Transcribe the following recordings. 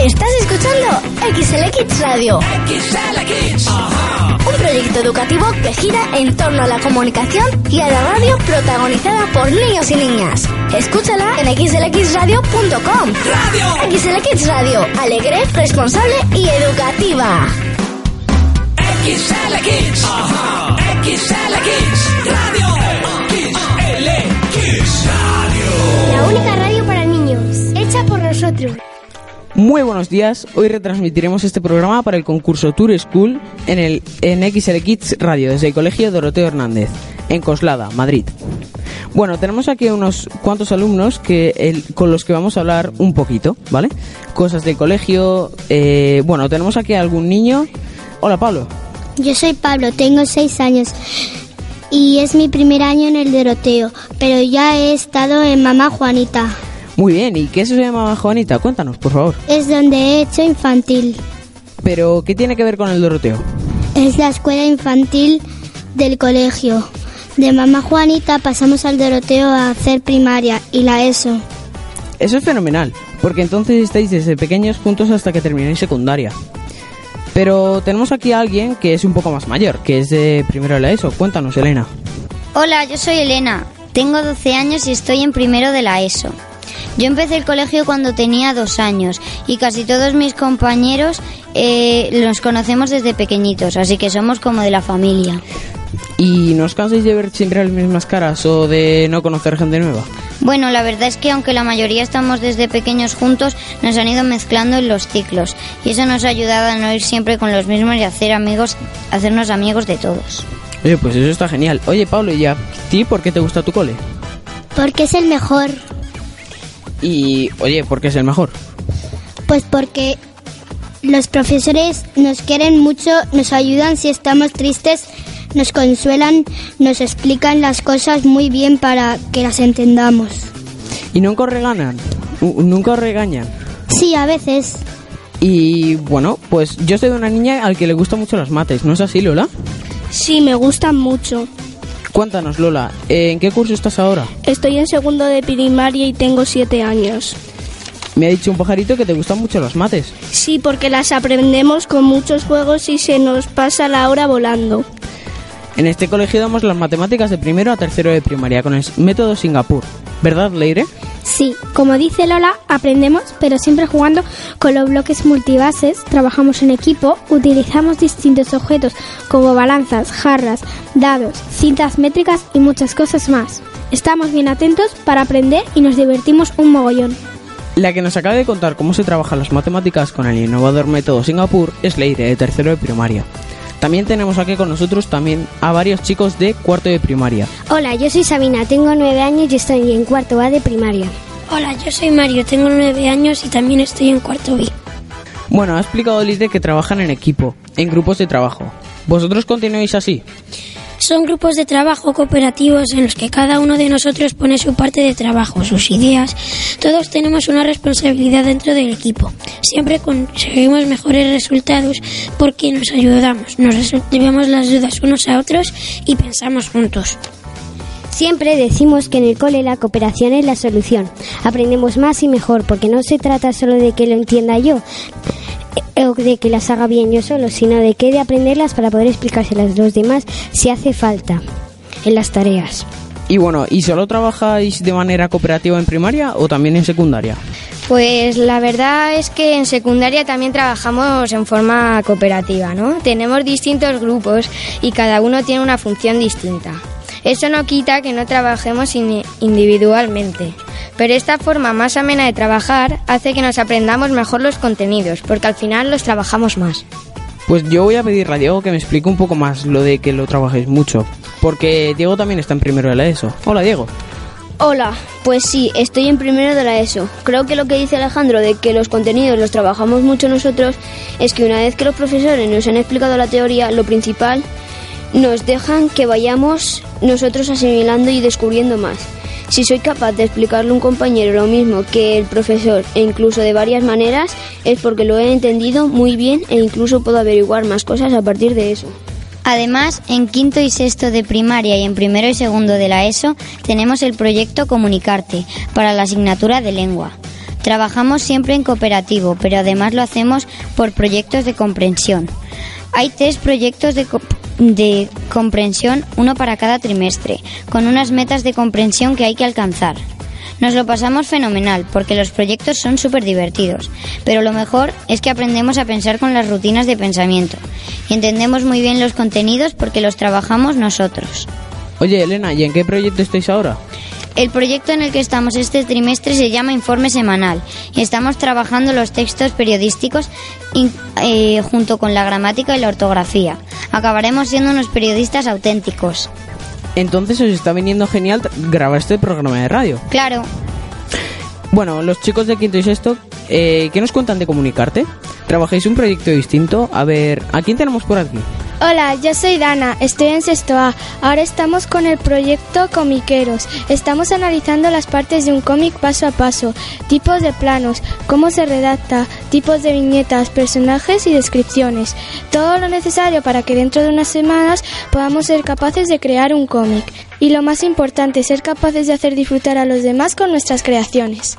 Estás escuchando XL Kids Radio. Un proyecto educativo que gira en torno a la comunicación y a la radio protagonizada por niños y niñas. Escúchala en xlxradio.com. Radio. XL Kids Radio. Alegre, responsable y educativa. XL Kids. XL Kids. Radio. XL Kids Radio. La única radio para niños, hecha por nosotros. Muy buenos días, hoy retransmitiremos este programa para el concurso Tour School en el en XL Kids Radio desde el Colegio Doroteo Hernández, en Coslada, Madrid. Bueno, tenemos aquí unos cuantos alumnos que el- con los que vamos a hablar un poquito, ¿vale? Cosas del colegio. eh, bueno, tenemos aquí algún niño. Hola, Pablo. Yo soy Pablo, tengo seis años y es mi primer año en el Doroteo, pero ya he estado en Mamá Juanita. Muy bien, ¿y qué se llama Juanita? Cuéntanos, por favor. Es donde he hecho infantil. Pero, ¿qué tiene que ver con el Doroteo? Es la escuela infantil del colegio. De Mamá Juanita pasamos al Doroteo a hacer primaria y la ESO. Eso es fenomenal, porque entonces estáis desde pequeños juntos hasta que terminéis secundaria. Pero tenemos aquí a alguien que es un poco más mayor, que es de primero de la ESO. Cuéntanos, Elena. Hola, yo soy Elena. Tengo 12 años y estoy en primero de la ESO. Yo empecé el colegio cuando tenía dos años y casi todos mis compañeros eh, los conocemos desde pequeñitos, así que somos como de la familia. ¿Y no os cansáis de ver siempre las mismas caras o de no conocer gente nueva? Bueno, la verdad es que aunque la mayoría estamos desde pequeños juntos, nos han ido mezclando en los ciclos y eso nos ha ayudado a no ir siempre con los mismos y hacer amigos, hacernos amigos de todos. Oye, pues eso está genial. Oye, Pablo, ¿y a ti por qué te gusta tu cole? Porque es el mejor. Y, oye, ¿por qué es el mejor? Pues porque los profesores nos quieren mucho, nos ayudan si estamos tristes, nos consuelan, nos explican las cosas muy bien para que las entendamos. ¿Y nunca os regañan? ¿Nunca os regañan? Sí, a veces. Y, bueno, pues yo soy de una niña al que le gustan mucho las mates, ¿no es así, Lola? Sí, me gustan mucho. Cuéntanos, Lola, ¿en qué curso estás ahora? Estoy en segundo de primaria y tengo siete años. Me ha dicho un pajarito que te gustan mucho las mates. Sí, porque las aprendemos con muchos juegos y se nos pasa la hora volando. En este colegio damos las matemáticas de primero a tercero de primaria con el método Singapur. ¿Verdad, Leire? Sí, como dice Lola, aprendemos, pero siempre jugando con los bloques multibases, trabajamos en equipo, utilizamos distintos objetos como balanzas, jarras, dados, cintas métricas y muchas cosas más. Estamos bien atentos para aprender y nos divertimos un mogollón. La que nos acaba de contar cómo se trabajan las matemáticas con el innovador método Singapur es Leire, de tercero de primaria. También tenemos aquí con nosotros también a varios chicos de cuarto de primaria. Hola, yo soy Sabina, tengo nueve años y estoy en cuarto A de primaria. Hola, yo soy Mario, tengo nueve años y también estoy en cuarto B. Bueno, ha explicado Leire que trabajan en equipo, en grupos de trabajo. ¿Vosotros continuáis así? Son grupos de trabajo cooperativos en los que cada uno de nosotros pone su parte de trabajo, sus ideas. Todos tenemos una responsabilidad dentro del equipo. Siempre conseguimos mejores resultados porque nos ayudamos, nos resolvemos las dudas unos a otros y pensamos juntos. Siempre decimos que en el cole la cooperación es la solución. Aprendemos más y mejor porque no se trata solo de que lo entienda yo de que las haga bien yo solo, sino de que he de aprenderlas para poder explicárselas a los demás si hace falta en las tareas. Y bueno, ¿y solo trabajáis de manera cooperativa en primaria o también en secundaria? Pues la verdad es que en secundaria también trabajamos en forma cooperativa, ¿no? Tenemos distintos grupos y cada uno tiene una función distinta. Eso no quita que no trabajemos in- individualmente, pero esta forma más amena de trabajar hace que nos aprendamos mejor los contenidos, porque al final los trabajamos más. Pues yo voy a pedirle a Diego que me explique un poco más lo de que lo trabajéis mucho. Porque Diego también está en primero de la ESO. Hola, Diego. Hola, pues sí, estoy en primero de la ESO. Creo que lo que dice Alejandro de que los contenidos los trabajamos mucho nosotros es que una vez que los profesores nos han explicado la teoría, lo principal, nos dejan que vayamos nosotros asimilando y descubriendo más. Si soy capaz de explicarle a un compañero lo mismo que el profesor e incluso de varias maneras, es porque lo he entendido muy bien e incluso puedo averiguar más cosas a partir de eso. Además, en quinto y sexto de primaria y en primero y segundo de la ESO tenemos el proyecto Comunicarte para la asignatura de lengua. Trabajamos siempre en cooperativo, pero además lo hacemos por proyectos de comprensión. Hay tres proyectos de, co- de comprensión, uno para cada trimestre, con unas metas de comprensión que hay que alcanzar. Nos lo pasamos fenomenal porque los proyectos son súper divertidos, pero lo mejor es que aprendemos a pensar con las rutinas de pensamiento y entendemos muy bien los contenidos porque los trabajamos nosotros. Oye, Elena, ¿y en qué proyecto estáis ahora? El proyecto en el que estamos este trimestre se llama Informe Semanal y estamos trabajando los textos periodísticos eh, junto con la gramática y la ortografía. Acabaremos siendo unos periodistas auténticos. Entonces os está viniendo genial grabar este programa de radio. Claro, Bueno, los chicos de quinto y sexto, eh, ¿qué nos cuentan de comunicarte? ¿Trabajáis un proyecto distinto? A ver, ¿a quién tenemos por aquí? Hola, yo soy Dana, estoy en sexto A. Ahora estamos con el proyecto Comiqueros. Estamos analizando las partes de un cómic paso a paso, tipos de planos, cómo se redacta, tipos de viñetas, personajes y descripciones. Todo lo necesario para que dentro de unas semanas podamos ser capaces de crear un cómic. Y lo más importante, ser capaces de hacer disfrutar a los demás con nuestras creaciones.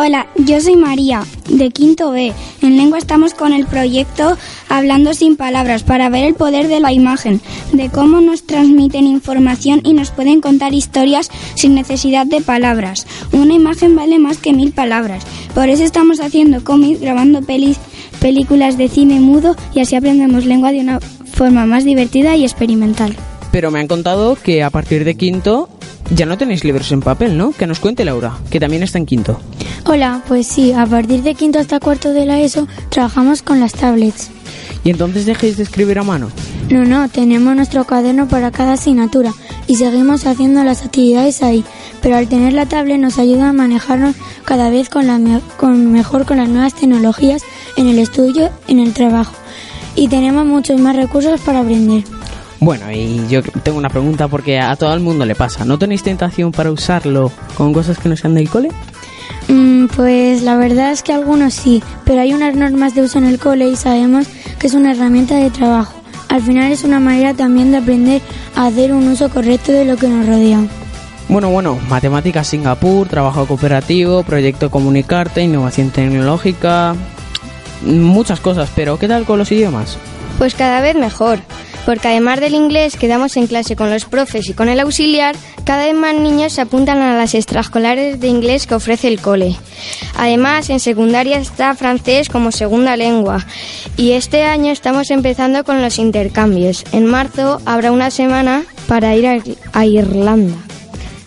Hola, yo soy María, de Quinto B. En lengua estamos con el proyecto Hablando sin palabras para ver el poder de la imagen, de cómo nos transmiten información y nos pueden contar historias sin necesidad de palabras. Una imagen vale más que mil palabras. Por eso estamos haciendo cómics, grabando pelis, películas de cine mudo y así aprendemos lengua de una forma más divertida y experimental. Pero me han contado que a partir de quinto ya no tenéis libros en papel, ¿no? Que nos cuente Laura, que también está en quinto. Hola, pues sí, a partir de quinto hasta cuarto de la ESO trabajamos con las tablets. ¿Y entonces dejéis de escribir a mano? No, no, tenemos nuestro cuaderno para cada asignatura y seguimos haciendo las actividades ahí, pero al tener la tablet nos ayuda a manejarnos cada vez con la me- con mejor con las nuevas tecnologías en el estudio, en el trabajo y tenemos muchos más recursos para aprender. Bueno, y yo tengo una pregunta porque a todo el mundo le pasa. ¿No tenéis tentación para usarlo con cosas que no sean del cole? Mm, pues la verdad es que algunos sí, pero hay unas normas de uso en el cole y sabemos que es una herramienta de trabajo. Al final es una manera también de aprender a hacer un uso correcto de lo que nos rodea. Bueno, bueno, matemáticas Singapur, trabajo cooperativo, proyecto comunicarte, innovación tecnológica, muchas cosas, pero ¿qué tal con los idiomas? Pues cada vez mejor, porque además del inglés que damos en clase con los profes y con el auxiliar, cada vez más niños se apuntan a las extraescolares de inglés que ofrece el cole. Además, en secundaria está francés como segunda lengua y este año estamos empezando con los intercambios. En marzo habrá una semana para ir a, a Irlanda.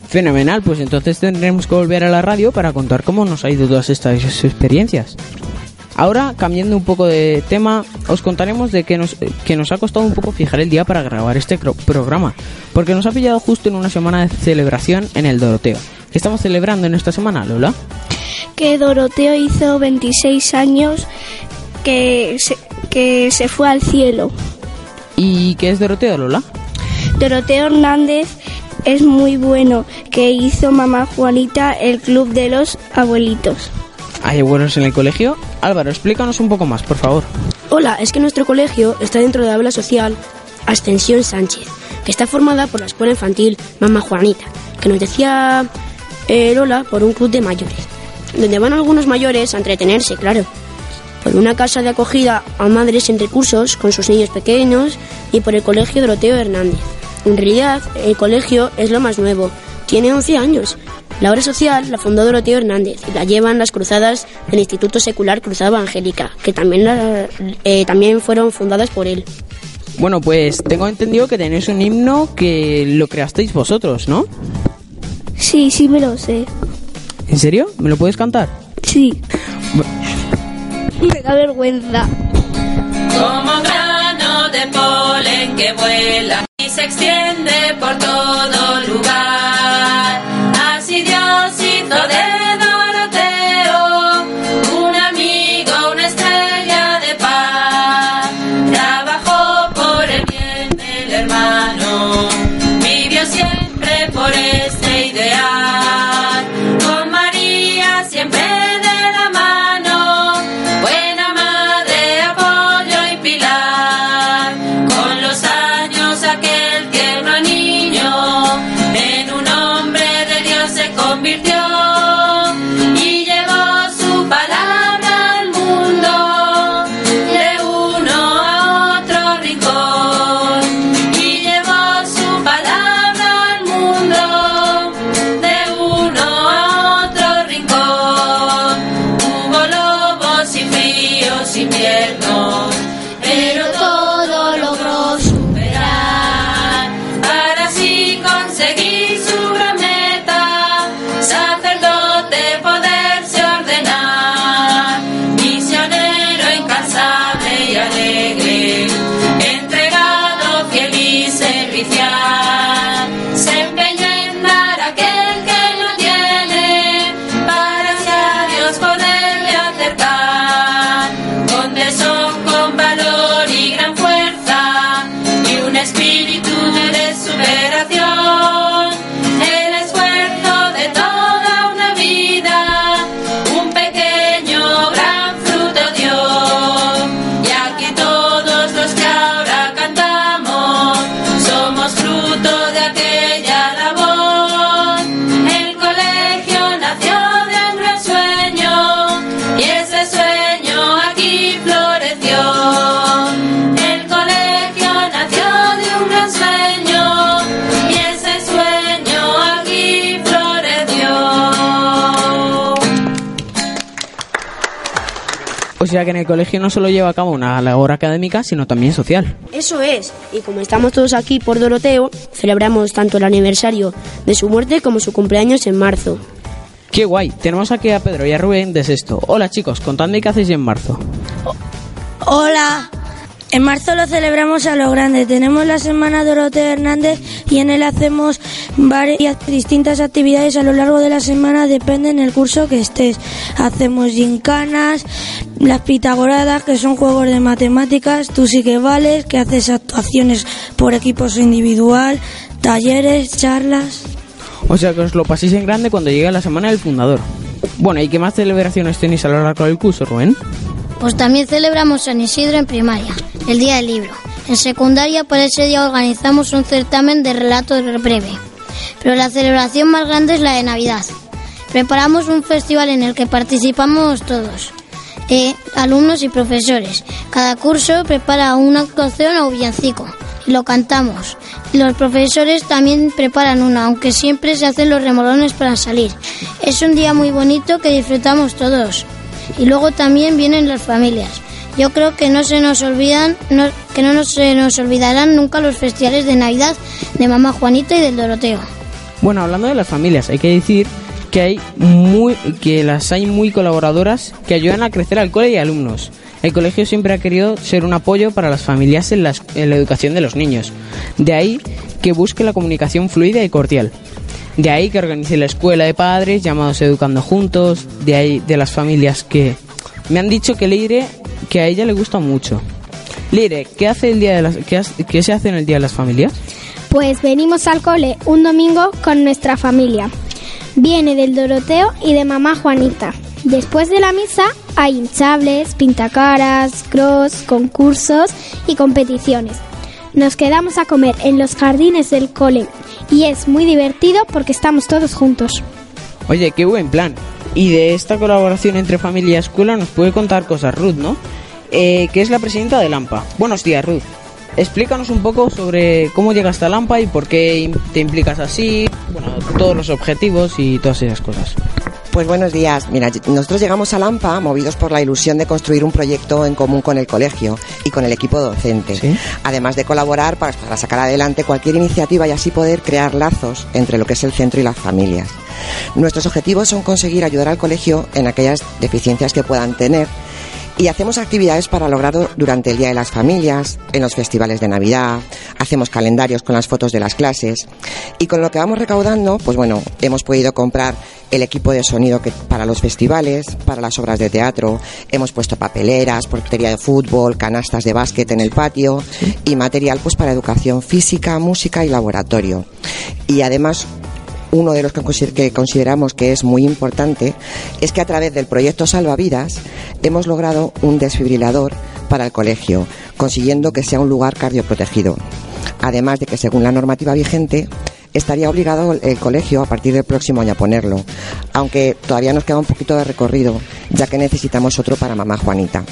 Fenomenal, pues entonces tendremos que volver a la radio para contar cómo nos ha ido todas estas experiencias. Ahora, cambiando un poco de tema, os contaremos de que nos, que nos ha costado un poco fijar el día para grabar este programa, porque nos ha pillado justo en una semana de celebración en el Doroteo. ¿Qué estamos celebrando en esta semana, Lola? que Doroteo hizo 26 años que se, que se fue al cielo. ¿Y qué es Doroteo, Lola? Doroteo Hernández es muy bueno, que hizo mamá Juanita el club de los abuelitos. ¿Hay abuelos en el colegio? Álvaro, explícanos un poco más, por favor. Hola, es que nuestro colegio está dentro de la aula social Ascensión Sánchez, que está formada por la escuela infantil Mamá Juanita, que nos decía eh, Lola por un club de mayores, donde van algunos mayores a entretenerse, claro, por una casa de acogida a madres sin recursos con sus niños pequeños y por el colegio Doroteo Hernández. En realidad, el colegio es lo más nuevo, tiene 11 años. La obra social la fundó Doroteo Hernández y la llevan las cruzadas del Instituto Secular Cruzada Evangélica, que también, la- eh, también fueron fundadas por él. Bueno, pues tengo entendido que tenéis un himno que lo creasteis vosotros, ¿no? Sí, sí me lo sé. ¿En serio? ¿Me lo puedes cantar? Sí. Me da vergüenza. Como grano de polen que vuela y se extiende por todo lugar. Siempre por este O sea que en el colegio no solo lleva a cabo una labor académica, sino también social. Eso es. Y como estamos todos aquí por Doroteo, celebramos tanto el aniversario de su muerte como su cumpleaños en marzo. Qué guay. Tenemos aquí a Pedro y a Rubén de sexto. Hola chicos, contadme qué hacéis en marzo. Hola. En marzo lo celebramos a lo grande. Tenemos la Semana Doroteo Hernández y en él hacemos varias distintas actividades a lo largo de la semana, depende en el curso que estés. Hacemos gincanas, las pitagoradas, que son juegos de matemáticas, tú sí que vales, que haces actuaciones por equipos individual, talleres, charlas. O sea que os lo paséis en grande cuando llegue la semana del fundador. Bueno, ¿y qué más celebraciones tenéis a lo largo del curso, Rubén? Pues también celebramos San Isidro en primaria, el Día del Libro. En secundaria, por ese día organizamos un certamen de relato breve. Pero la celebración más grande es la de Navidad. Preparamos un festival en el que participamos todos, eh, alumnos y profesores. Cada curso prepara una actuación o villancico y lo cantamos. Los profesores también preparan una, aunque siempre se hacen los remolones para salir. Es un día muy bonito que disfrutamos todos. Y luego también vienen las familias. Yo creo que no se nos olvidan, que no nos- se nos olvidarán nunca los festivales de Navidad de Mamá Juanita y del Doroteo. Bueno, hablando de las familias, hay que decir que hay muy que las hay muy colaboradoras que ayudan a crecer al cole y alumnos. El colegio siempre ha querido ser un apoyo para las familias en, las- en la educación de los niños. De ahí que busque la comunicación fluida y cordial. De ahí que organice la escuela de padres llamados Educando Juntos. De ahí de las familias que me han dicho que que a ella le gusta mucho. Leire, ¿qué hace el día de las qué, qué se hace en el día de las familias? Pues venimos al cole un domingo con nuestra familia. Viene del Doroteo y de mamá Juanita. Después de la misa hay hinchables, pintacaras, cross, concursos y competiciones. Nos quedamos a comer en los jardines del cole y es muy divertido porque estamos todos juntos. Oye, qué buen plan. Y de esta colaboración entre familia y escuela nos puede contar cosas Ruth, ¿no? Eh, que es la presidenta de Lampa. Buenos días, Ruth. Explícanos un poco sobre cómo llegaste a Lampa y por qué te implicas así, bueno, todos los objetivos y todas esas cosas. Pues buenos días. Mira, nosotros llegamos a Lampa movidos por la ilusión de construir un proyecto en común con el colegio y con el equipo docente. Además de colaborar para, para sacar adelante cualquier iniciativa y así poder crear lazos entre lo que es el centro y las familias. Nuestros objetivos son conseguir ayudar al colegio en aquellas deficiencias que puedan tener y hacemos actividades para lograrlo durante el Día de las Familias, en los festivales de Navidad, hacemos calendarios con las fotos de las clases y con lo que vamos recaudando, pues bueno, hemos podido comprar el equipo de sonido que, para los festivales, para las obras de teatro, hemos puesto papeleras, portería de fútbol, canastas de básquet en el patio y material pues para educación física, música y laboratorio. Y además uno de los que consider- que consideramos que es muy importante es que a través del proyecto Salvavidas hemos logrado un desfibrilador para el colegio, consiguiendo que sea un lugar cardioprotegido. Además de que, según la normativa vigente, estaría obligado el colegio a partir del próximo año a ponerlo, aunque todavía nos queda un poquito de recorrido, ya que necesitamos otro para mamá Juanita.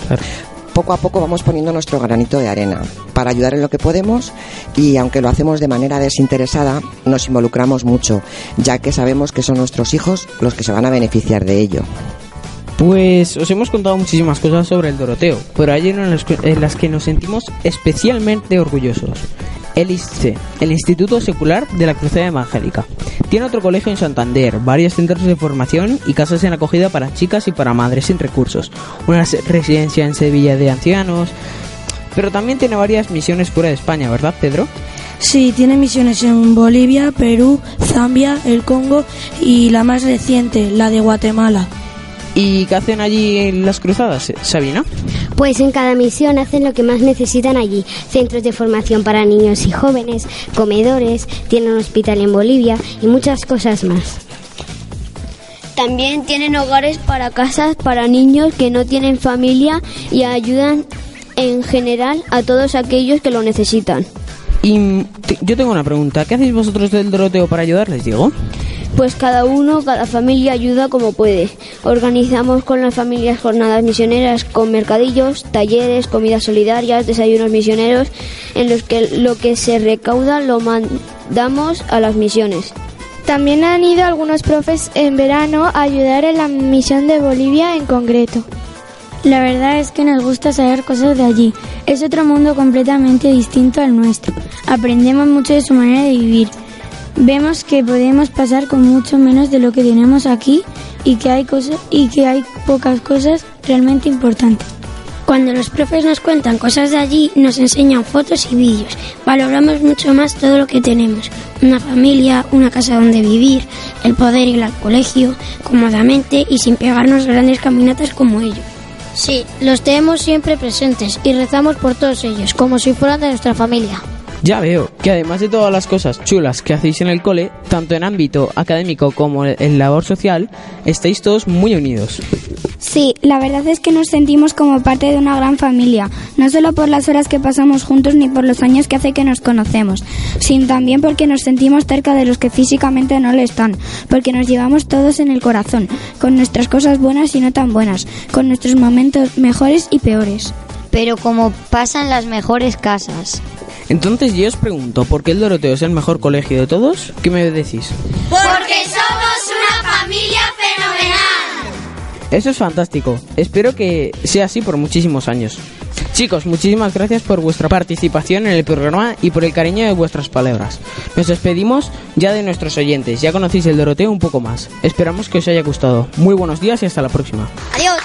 Poco a poco vamos poniendo nuestro granito de arena para ayudar en lo que podemos y aunque lo hacemos de manera desinteresada, nos involucramos mucho, ya que sabemos que son nuestros hijos los que se van a beneficiar de ello. Pues os hemos contado muchísimas cosas sobre el Doroteo, pero hay una en las que, en las que nos sentimos especialmente orgullosos. El el Instituto Secular de la Cruzada Evangélica. Tiene otro colegio en Santander, varios centros de formación y casas en acogida para chicas y para madres sin recursos, una residencia en Sevilla de ancianos, pero también tiene varias misiones fuera de España, ¿verdad, Pedro? Sí, tiene misiones en Bolivia, Perú, Zambia, el Congo y la más reciente, la de Guatemala. ¿Y qué hacen allí las cruzadas, Sabina? Pues en cada misión hacen lo que más necesitan allí. Centros de formación para niños y jóvenes, comedores, tienen un hospital en Bolivia y muchas cosas más. También tienen hogares para casas para niños que no tienen familia y ayudan en general a todos aquellos que lo necesitan. Y yo tengo una pregunta, ¿qué hacéis vosotros del Doroteo para ayudarles, Diego? Pues cada uno, cada familia ayuda como puede. Organizamos con las familias jornadas misioneras con mercadillos, talleres, comidas solidarias, desayunos misioneros, en los que lo que se recauda lo mandamos a las misiones. También han ido algunos profes en verano a ayudar en la misión de Bolivia en concreto. La verdad es que nos gusta saber cosas de allí. Es otro mundo completamente distinto al nuestro. Aprendemos mucho de su manera de vivir. Vemos que podemos pasar con mucho menos de lo que tenemos aquí y que hay cosas y que hay pocas cosas realmente importantes. Cuando los profes nos cuentan cosas de allí, nos enseñan fotos y vídeos. Valoramos mucho más todo lo que tenemos. Una familia, una casa donde vivir, el poder ir al colegio cómodamente y sin pegarnos grandes caminatas como ellos. Sí, los tenemos siempre presentes y rezamos por todos ellos, como si fueran de nuestra familia. Ya veo que además de todas las cosas chulas que hacéis en el cole, tanto en ámbito académico como en labor social, estáis todos muy unidos. Sí, la verdad es que nos sentimos como parte de una gran familia, no solo por las horas que pasamos juntos ni por los años que hace que nos conocemos, sino también porque nos sentimos cerca de los que físicamente no lo están, porque nos llevamos todos en el corazón, con nuestras cosas buenas y no tan buenas, con nuestros momentos mejores y peores. Pero como pasan las mejores casas. Entonces yo os pregunto, ¿por qué el Doroteo es el mejor colegio de todos? ¿Qué me decís? Porque somos una familia fenomenal. Eso es fantástico. Espero que sea así por muchísimos años. Chicos, muchísimas gracias por vuestra participación en el programa y por el cariño de vuestras palabras. Nos despedimos ya de nuestros oyentes. Ya conocéis el Doroteo un poco más. Esperamos que os haya gustado. Muy buenos días y hasta la próxima. Adiós.